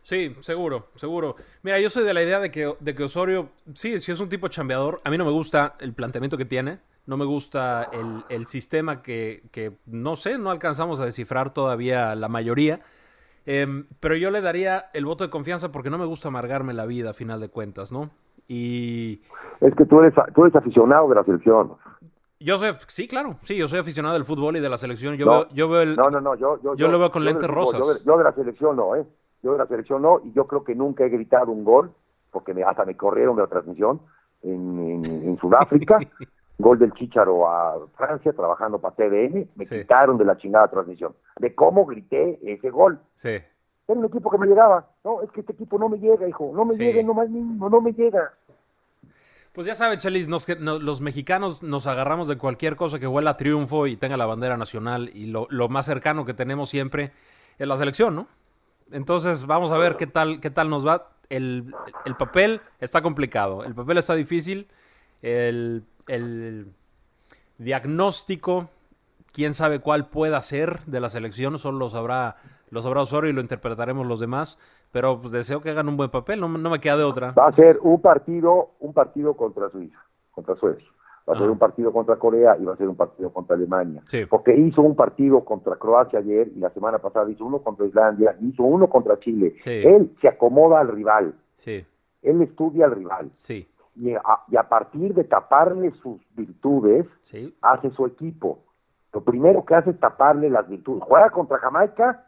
Sí, seguro, seguro. Mira, yo soy de la idea de que, de que Osorio, sí, sí es un tipo chambeador. A mí no me gusta el planteamiento que tiene. No me gusta el, el sistema que, que, no sé, no alcanzamos a descifrar todavía la mayoría. Em, pero yo le daría el voto de confianza porque no me gusta amargarme la vida a final de cuentas, ¿no? Y Es que tú eres, tú eres aficionado de la selección. yo sé, sí, claro, sí, yo soy aficionado del fútbol y de la selección. Yo, no, veo, yo veo el... no, no, no, yo, yo, yo lo veo con lentes fútbol, rosas. Yo de, yo de la selección no, ¿eh? Yo de la selección no, y yo creo que nunca he gritado un gol, porque me, hasta me corrieron de la transmisión en, en, en Sudáfrica. gol del Chícharo a Francia, trabajando para TVN, me Sí. quitaron de la chingada transmisión. De cómo grité ese gol. Sí, Era un equipo que me llegaba. No, es que este equipo no me llega, hijo. No me Sí. llega, no más mínimo, no me llega. Pues ya sabe, Chelis, nos, que- no- los mexicanos nos agarramos de cualquier cosa que huela a triunfo y tenga la bandera nacional y lo, lo más cercano que tenemos siempre es la selección, ¿no? Entonces vamos a ver qué tal, qué tal nos va. El, el papel está complicado, el papel está difícil, el, el diagnóstico, quién sabe cuál pueda ser de la selección, solo lo sabrá, lo sabrá Osorio y lo interpretaremos los demás, pero pues, deseo que hagan un buen papel, no, no me queda de otra. Va a ser un partido, un partido contra Suiza, contra Suecia. Va a ser Ah. un partido contra Corea y va a ser un partido contra Alemania. Sí. Porque hizo un partido contra Croacia ayer y la semana pasada hizo uno contra Islandia, hizo uno contra Chile. Sí. Él se acomoda al rival, Sí, él estudia al rival. sí, Y a, y a partir de taparle sus virtudes, sí. hace su equipo. Lo primero que hace es taparle las virtudes. Juega contra Jamaica,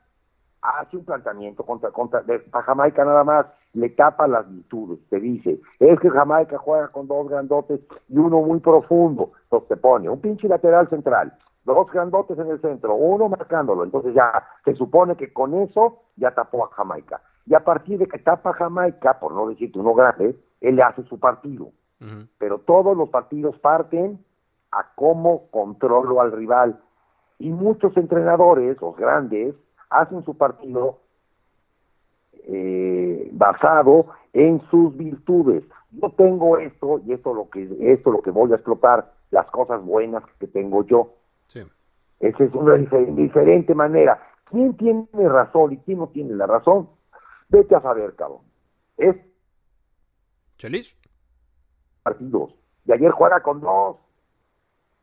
hace un planteamiento contra, contra de, para Jamaica nada más, le tapa las virtudes, te dice, es que Jamaica juega con dos grandotes y uno muy profundo, entonces te pone un pinche lateral central, dos grandotes en el centro, uno marcándolo, entonces ya se supone que con eso ya tapó a Jamaica. Y a partir de que tapa a Jamaica, por no decirte uno grande, él le hace su partido pero todos los partidos parten a cómo controlo al rival. Y muchos entrenadores, los grandes, hacen su partido eh, basado en sus virtudes. Yo tengo esto y esto lo que esto lo que voy a explotar, las cosas buenas que tengo yo. Sí. Esa es una difer- diferente manera. ¿Quién tiene razón y quién no tiene la razón? Vete a saber, cabrón. Es ¿Chelis? partidos. Y ayer juega con dos.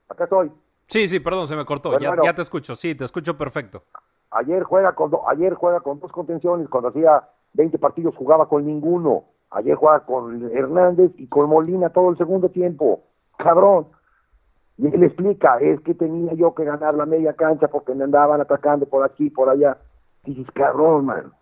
Acá estoy. Sí, sí, perdón, se me cortó. Bueno, ya, bueno. ya te escucho, sí, te escucho perfecto. Ayer juega con do- ayer juega con dos contenciones, cuando hacía 20 partidos jugaba con ninguno. Ayer juega con Hernández y con Molina todo el segundo tiempo. Cabrón. Y él explica, es que tenía yo que ganar la media cancha porque me andaban atacando por aquí, por allá. Dices, cabrón, man.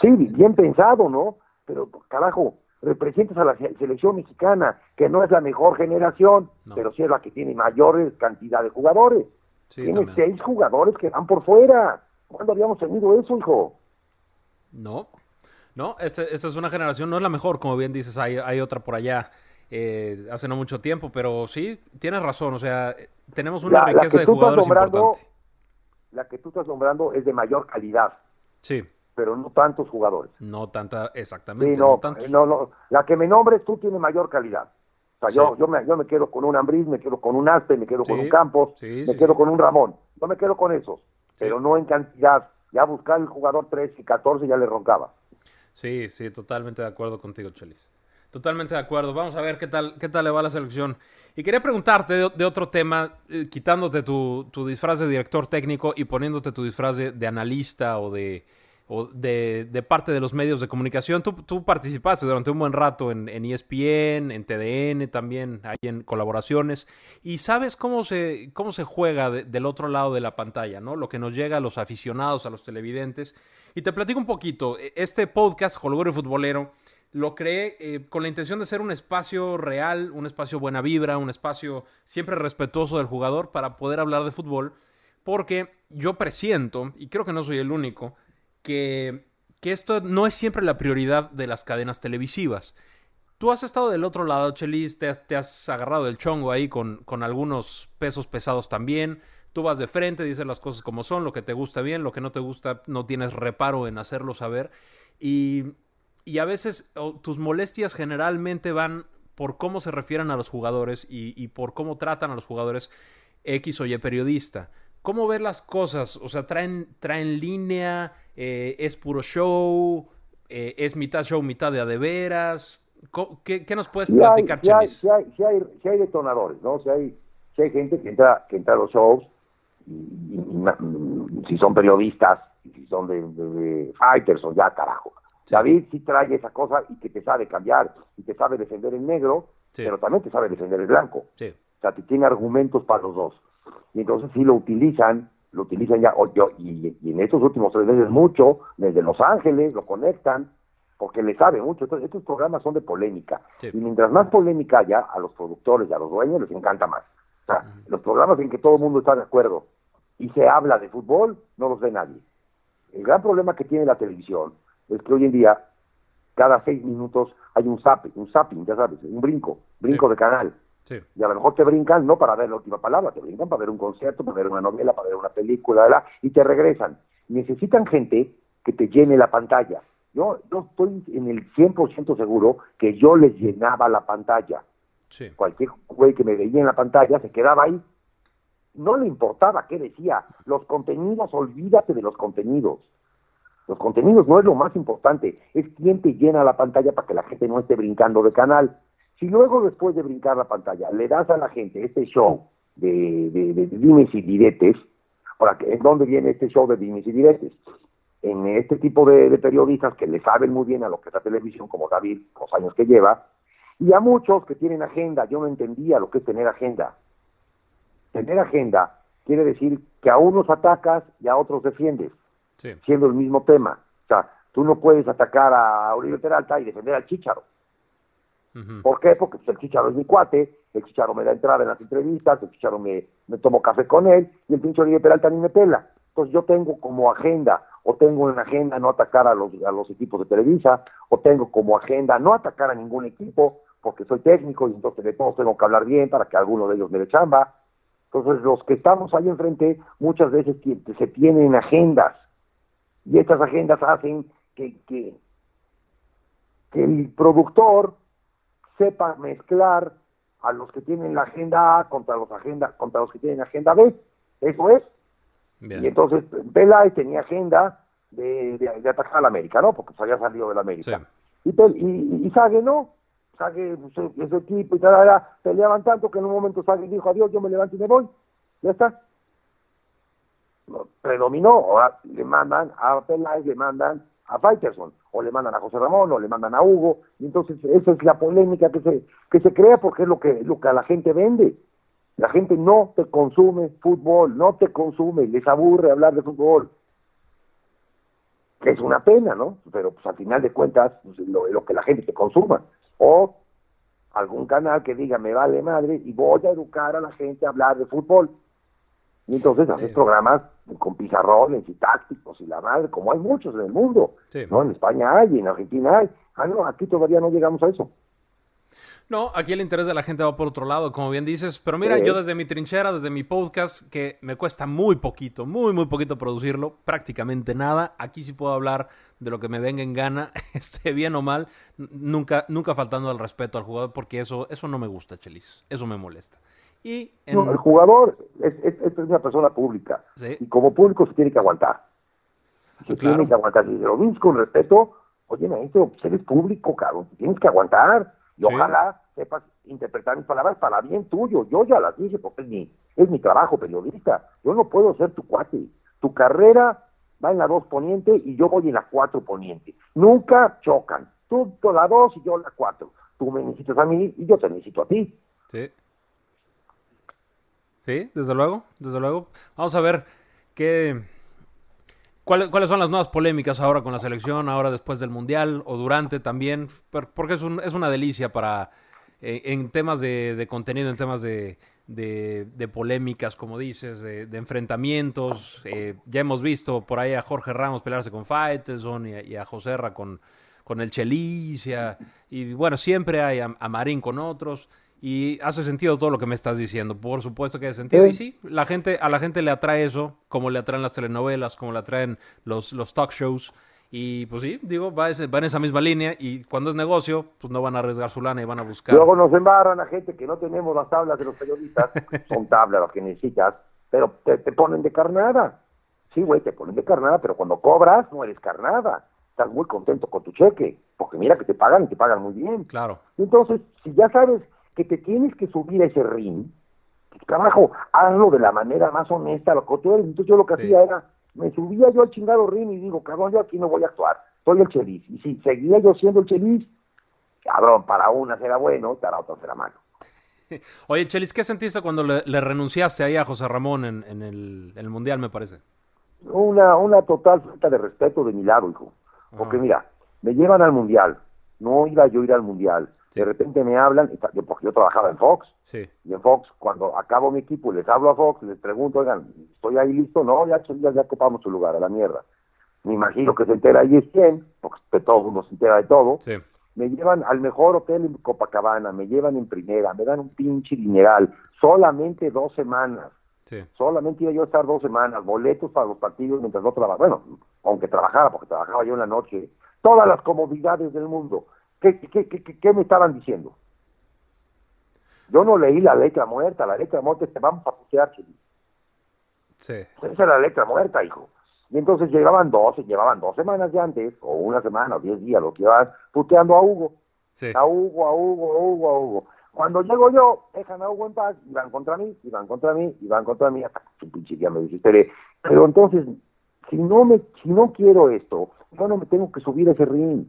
Sí, bien pensado, ¿no? Pero, carajo, representas a la se- selección mexicana, que no es la mejor generación, No. pero sí es la que tiene mayores cantidad de jugadores. Sí, Tiene también. seis jugadores que van por fuera. ¿Cuándo habíamos tenido eso, hijo? No, no, esta es una generación, no es la mejor, como bien dices, hay, hay otra por allá eh, hace no mucho tiempo, pero sí, tienes razón, o sea, tenemos una La- riqueza que de jugadores importante. La que tú estás nombrando es de mayor calidad, Sí, pero no tantos jugadores. no tanta, Sí, exactamente, no, no, no, no. La que me nombres tú tiene mayor calidad. O sea, Sí. yo, yo, me, yo me quedo con un Ambriz, me quedo con un Aspe, me quedo con un Campos, sí, me quedo con un Ramón. No me quedo con esos, pero no en cantidad. Ya buscar el jugador 13 y 14 ya le roncaba. Sí, sí, totalmente de acuerdo contigo, Chelis. Totalmente de acuerdo. Vamos a ver qué tal, qué tal le va la selección. Y quería preguntarte de, de otro tema, eh, quitándote tu, tu disfraz de director técnico y poniéndote tu disfraz de, de analista o de o de, de parte de los medios de comunicación. Tú, tú participaste durante un buen rato en, en E ESPN, en TDN también, ahí en colaboraciones. Y sabes cómo se, cómo se juega de- del otro lado de la pantalla, ¿no? Lo que nos llega a los aficionados, a los televidentes. Y te platico un poquito. Este podcast, Holgorio Futbolero, lo creé eh, con la intención de ser un espacio real, un espacio buena vibra, un espacio siempre respetuoso del jugador para poder hablar de fútbol, porque yo presiento, y creo que no soy el único, que, que esto no es siempre la prioridad de las cadenas televisivas. Tú has estado del otro lado, Chelis, te has, te has agarrado el chongo ahí con, con algunos pesos pesados también. Tú vas de frente, dices las cosas como son, lo que te gusta bien, lo que no te gusta, no tienes reparo en hacerlo saber. Y, y a veces tus molestias generalmente van por cómo se refieren a los jugadores y, y, por cómo tratan a los jugadores X o Y periodista. ¿Cómo ver las cosas? O sea, ¿traen, traen línea? Eh, ¿Es puro show? Eh, ¿Es mitad show, mitad de a de veras? ¿Qué, ¿Qué, nos puedes platicar, hay, si, hay, si, hay, hay detonadores, ¿no? Si hay, hay gente que entra, que entra a los shows, y, y, y, si son periodistas, si son de, de, de fighters o ya, carajo. Sí. David sí trae esa cosa y que te sabe cambiar y te sabe defender el negro, sí. pero también te sabe defender el blanco. Sí. O sea, te tiene argumentos para los dos. Y entonces sí lo utilizan, lo utilizan ya, o yo, y, y, en estos últimos tres meses mucho, desde Los Ángeles lo conectan, porque le sabe mucho. Entonces, estos programas son de polémica. Y mientras más polémica haya, a los productores y a los dueños les encanta más. O sea, uh -huh. los programas en que todo el mundo está de acuerdo y se habla de fútbol, no los ve nadie. El gran problema que tiene la televisión es que hoy en día, cada seis minutos hay un zapping, un zapping, ya sabes, un brinco, brinco sí. de canal. Sí. Y a lo mejor te brincan no para ver la última palabra, te brincan para ver un concierto, para ver una novela, para ver una película, ¿verdad? y te regresan. Necesitan gente que te llene la pantalla. Yo, yo estoy en el 100% seguro que yo les llenaba la pantalla. Sí. Cualquier güey que me veía en la pantalla se quedaba ahí. No le importaba qué decía. Los contenidos, olvídate de los contenidos. Los contenidos no es lo más importante, es quién te llena la pantalla para que la gente no esté brincando de canal. Si luego después de brincar la pantalla le das a la gente este show de, de, de, dimes y diretes, ahora, ¿en dónde viene este show de dimes y diretes? En este tipo de, de, periodistas que le saben muy bien a lo que es la televisión, como David, los años que lleva, y a muchos que tienen agenda. Yo no entendía lo que es tener agenda. Tener agenda quiere decir que a unos atacas y a otros defiendes sí. siendo el mismo tema. O sea, tú no puedes atacar a Uribe Peralta y defender al Chicharo. ¿Por qué? Porque pues, el Chicharo es mi cuate, el Chicharo me da entrada en las entrevistas, el Chicharo me, me tomo café con él y el pinche Uribe Peralta ni me pela. Entonces yo tengo como agenda, o tengo en agenda no atacar a los, a los equipos de Televisa, o tengo como agenda no atacar a ningún equipo, porque soy técnico y entonces de todos tengo que hablar bien para que alguno de ellos me dé chamba. Entonces los que estamos ahí enfrente muchas veces se tienen agendas y estas agendas hacen que, que, que el productor sepa mezclar a los que tienen la agenda A contra los agenda contra los que tienen agenda B. Eso es. Bien. y entonces Peláez tenía agenda de, de, de, atacar a la América no porque pues había salido de la América. Sí. y, y, y Sague no. Sague pues, ese equipo y tal peleaban tanto que en un momento Sague dijo adiós yo me levanto y me voy ya está. Predominó, ahora le mandan a Peláez, le mandan a Faitelson, o le mandan a José Ramón, o le mandan a Hugo, y entonces esa es la polémica que se, que se crea porque es lo que, lo que a la gente vende. La gente no te consume fútbol, no te consume, les aburre hablar de fútbol. Es una pena, ¿no? Pero pues al final de cuentas, pues, lo, lo que la gente te consuma. O algún canal que diga, me vale madre, y voy a educar a la gente a hablar de fútbol. Y entonces sí. haces programas con pizarrones y tácticos y la madre, como hay muchos en el mundo. Sí. ¿no? En España hay, en Argentina hay. Ah, no, aquí todavía no llegamos a eso. No, aquí el interés de la gente va por otro lado, como bien dices. Pero mira, sí. yo desde mi trinchera, desde mi podcast, que me cuesta muy poquito, muy, muy poquito producirlo, prácticamente nada. Aquí sí puedo hablar de lo que me venga en gana, esté bien o mal, nunca, nunca faltando al respeto al jugador, porque eso, eso no me gusta, Chelis. Eso me molesta. Y en... no, el jugador es, es, es, una persona pública sí. y como público se tiene que aguantar. Se claro. tiene que aguantar. Si lo dices con respeto, oye, maestro, pues eres público, cabrón, tienes que aguantar y sí. ojalá sepas interpretar mis palabras para bien tuyo. Yo ya las dije porque es mi, es mi trabajo periodista. Yo no puedo ser tu cuate. Tu carrera va en la 2 poniente y yo voy en la 4 poniente. Nunca chocan. Tú la 2 y yo la 4. Tú me necesitas a mí y yo te necesito a ti. Sí. Sí, desde luego, desde luego. Vamos a ver qué... ¿Cuáles son las nuevas polémicas ahora con la selección, ahora después del Mundial o durante también? Porque es, un, es una delicia para, eh, en temas de, contenido, en temas de, de, polémicas, como dices, de, enfrentamientos. Eh, ya hemos visto por ahí a Jorge Ramos pelearse con Faitelson y, y a José con, con el Chelis y, bueno, siempre hay a, Marín con otros. Y hace sentido todo lo que me estás diciendo. Por supuesto que hace sentido. Y sí, la gente, a la gente le atrae eso, como le atraen las telenovelas, como le atraen los, los talk shows. Y pues sí, digo, va, en esa misma línea. Y cuando es negocio, pues no van a arriesgar su lana y van a buscar. Luego nos embarran a gente que no tenemos las tablas de los periodistas. Son tablas las que necesitas, pero te, te ponen de carnada. Sí, güey, te ponen de carnada, pero cuando cobras no eres carnada estás muy contento con tu cheque, porque mira que te pagan y te pagan muy bien. Claro. Entonces, si ya sabes que te tienes que subir a ese ring, carajo, hazlo de la manera más honesta, lo que tú eres. Entonces yo lo que hacía era, me subía yo al chingado ring y digo, cabrón, yo aquí no voy a actuar, soy el chelis. Y si seguía yo siendo el chelis, cabrón, para una será bueno, para otra será malo. Oye, Chelis, ¿qué sentiste cuando le, renunciaste ahí a José Ramón en, el, Mundial, me parece? Una, una total falta de respeto de mi lado, hijo. Porque mira, me llevan al mundial, no iba yo a ir al mundial. De repente me hablan, porque yo trabajaba en Fox, y en Fox, cuando acabo mi equipo, les hablo a Fox, les pregunto, oigan, ¿estoy ahí listo? No, ya, ya, ya copamos su lugar, a la mierda. Me imagino que se entera ahí es quién, porque todo el mundo se entera de todo. Me llevan al mejor hotel en Copacabana, me llevan en primera, me dan un pinche dineral, solamente dos semanas. Solamente iba yo a estar dos semanas, boletos para los partidos mientras no trabajaba. Bueno, aunque trabajara, porque trabajaba yo en la noche. Todas las comodidades del mundo. ¿Qué, qué, qué, qué me estaban diciendo? Yo no leí la letra muerta. La letra muerta que vamos a putear, Sí. Esa es la letra muerta, hijo. Y entonces llegaban dos, llevaban dos semanas de antes, o una semana, o diez días, lo que iban puteando a Hugo. A Hugo, a Hugo, a Hugo, a Hugo. Cuando llego yo, dejan a Hugo en paz, y van contra mí, y van contra mí, y van contra mí, hasta que pinche día me dijiste, pero entonces, si no me, si no quiero esto, yo no me tengo que subir a ese ring.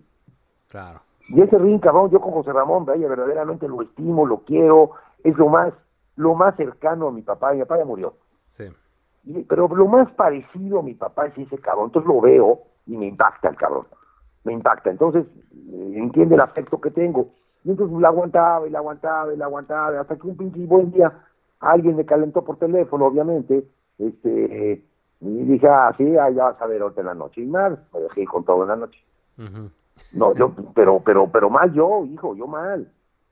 Claro. Y ese ring, cabrón, yo con José Ramón, vaya, verdaderamente lo estimo, lo quiero, es lo más, lo más cercano a mi papá, mi papá ya murió. Sí. pero lo más parecido a mi papá es ese cabrón, entonces lo veo y me impacta el cabrón, me impacta, entonces eh, entiende el afecto que tengo. Y entonces la aguantaba y la aguantaba y la aguantaba, hasta que un pinche buen día alguien me calentó por teléfono, obviamente, este, y dije, ah, sí, ya vas a ver ahorita en la noche. Y mal, me dejé con todo en la noche. No, yo, pero, pero, pero mal yo, hijo, yo mal.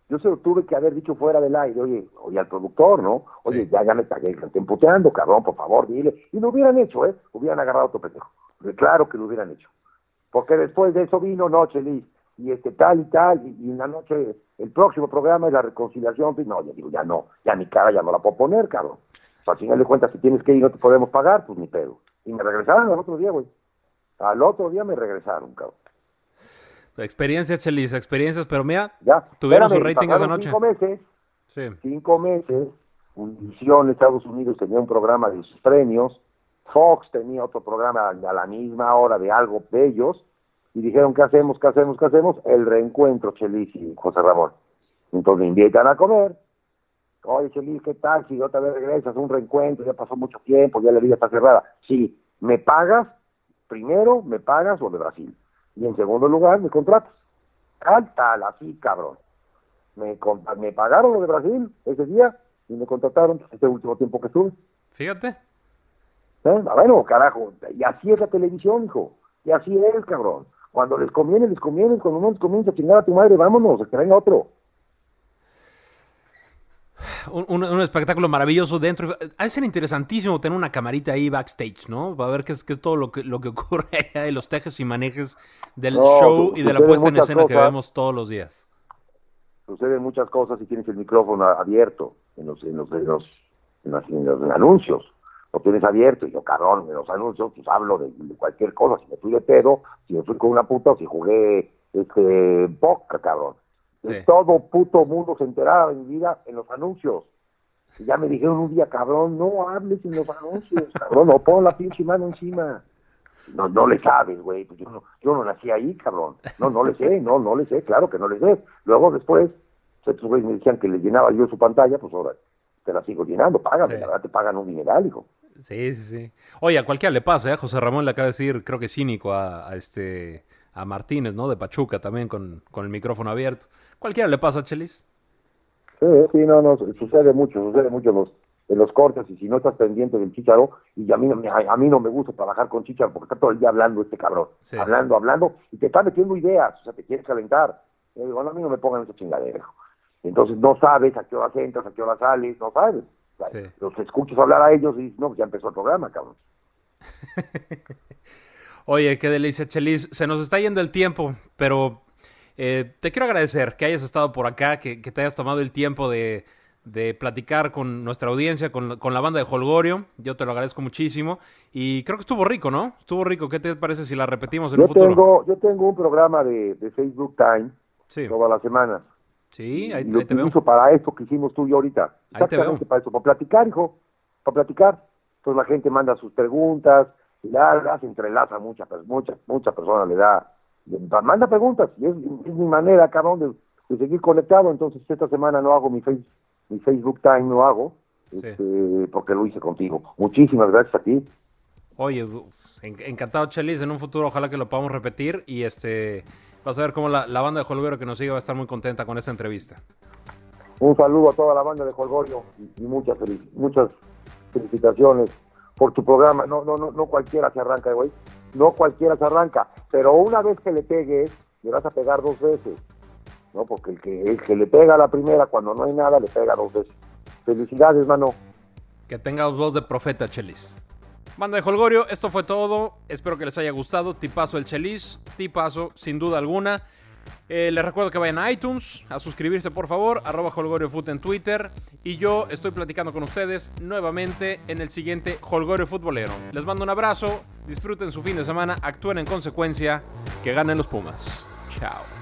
Yo se lo tuve que haber dicho fuera del aire, oye, oye al productor, ¿no? Oye, ya, ya me está emputeando, cabrón, por favor, dile. Y lo hubieran hecho, ¿eh? Hubieran agarrado otro pendejo. Claro que lo hubieran hecho. Porque después de eso vino Noche Liz y este tal y tal, y, en la noche el próximo programa es la reconciliación, pues no, ya digo, ya no, ya mi cara ya no la puedo poner, cabrón. Sea, al final de cuentas, si tienes que ir no te podemos pagar, pues ni pedo. Y me regresaron al otro día, güey. Al otro día me regresaron, cabrón. Experiencias, Chelis, experiencias, pero mira, ya, tuvieron su rating esa noche. Cinco meses, sí. cinco meses, Univision Estados Unidos tenía un programa de sus premios, Fox tenía otro programa a la misma hora de algo de ellos, y dijeron, ¿qué hacemos? ¿Qué hacemos? ¿Qué hacemos? El reencuentro, Chelis y José Ramón. Entonces me invitan a comer. Oye, Chelis, ¿qué tal? Si otra vez regresas, un reencuentro, ya pasó mucho tiempo, ya la vida está cerrada. Sí, ¿me pagas? Primero, ¿me pagas o de Brasil? Y en segundo lugar, ¿me contratas? Tal, tal, así, cabrón. Me, me pagaron lo de Brasil ese día y me contrataron este último tiempo que estuve. Fíjate. ¿Eh? Bueno, carajo, y así es la televisión, hijo. Y así es, cabrón. Cuando les conviene, les conviene. Cuando no les conviene, a chingar a tu madre, vámonos, que traen otro. Un, espectáculo maravilloso dentro. Ha de ser interesantísimo tener una camarita ahí backstage, ¿no? Va a ver qué es, qué es todo lo que, lo que ocurre allá de los tejes y manejes del show y de la puesta en escena que vemos todos los días. Suceden muchas cosas si tienes el micrófono abierto en los, en los, en los, en los anuncios lo tienes abierto, y yo, cabrón, en los anuncios, pues hablo de, cualquier cosa, si me fui de pedo, si me fui con una puta, o si jugué, este, boca, cabrón. Todo puto mundo se enteraba de mi vida en los anuncios. Y ya me dijeron un día, cabrón, no hables en los anuncios, cabrón, no pon la pinche mano encima. No, no le sabes, güey, pues yo no, yo no nací ahí, cabrón. No, no le sé, no, no le sé, claro que no le sé. Luego después, estos güeyes me decían que le llenaba yo su pantalla, pues ahora, te la sigo llenando, págame, Sí. la verdad te pagan un dineral, hijo. Sí, sí, sí. Oye, a cualquiera le pasa, ¿eh? José Ramón le acaba de decir, creo que cínico a, a este a Martínez, ¿no? De Pachuca también con, con el micrófono abierto. Cualquiera le pasa, Chelis. Sí, sí, no, no, su- sucede mucho, sucede mucho en los, en los cortes y si no estás pendiente del chicharo, y a mí, no me- a, a mí no me gusta trabajar con chicharo porque está todo el día hablando este cabrón, Sí. hablando, hablando, y te está metiendo ideas, o sea, te quieres calentar. Yo digo, no, a mí no me pongan esa chingadera. Entonces no sabes a qué hora entras, a qué hora sales, no sabes. O sea, Sí. Los escuchas hablar a ellos y dices, no, pues ya empezó el programa, cabrón. Oye, qué delicia, Chelis. Se nos está yendo el tiempo, pero eh, te quiero agradecer que hayas estado por acá, que, que te hayas tomado el tiempo de, de platicar con nuestra audiencia, con, con la banda de Holgorio. Yo te lo agradezco muchísimo. Y creo que estuvo rico, ¿no? Estuvo rico. ¿Qué te parece si la repetimos en Yo un futuro? tengo, yo tengo un programa de, de Facebook Time Sí, todas las semanas. sí, ahí, y lo ahí te veo. para esto que hicimos tú y yo ahorita. Ahí te veo. para eso, para platicar, hijo, para platicar. Entonces la gente manda sus preguntas, y largas, entrelaza muchas, muchas, muchas personas le da, le- manda preguntas, y es, es mi manera, cabrón, de, de seguir conectado. Entonces esta semana no hago mi, face, mi Facebook Time, no hago, Sí. este, porque lo hice contigo. Muchísimas gracias a ti. Oye, encantado, Chelis. En un futuro ojalá que lo podamos repetir. Y este vas a ver cómo la, la banda de Holgorio que nos sigue va a estar muy contenta con esta entrevista. Un saludo a toda la banda de Holgorio y, y muchas, muchas felicitaciones por tu programa. No, no, no, no cualquiera se arranca, güey. No cualquiera se arranca. Pero una vez que le pegues, le vas a pegar dos veces. ¿No? Porque el que, el que le pega la primera, cuando no hay nada, le pega dos veces. Felicidades, mano. Que tengas voz de profeta, Chelis. Banda de Holgorio, esto fue todo. Espero que les haya gustado. Tipazo el Chelis. Tipazo, sin duda alguna. Eh, les recuerdo que vayan a iTunes a suscribirse, por favor. Arroba Holgorio Foot en Twitter. Y yo estoy platicando con ustedes nuevamente en el siguiente Holgorio Futbolero. Les mando un abrazo. Disfruten su fin de semana. Actúen en consecuencia. Que ganen los Pumas. Chao.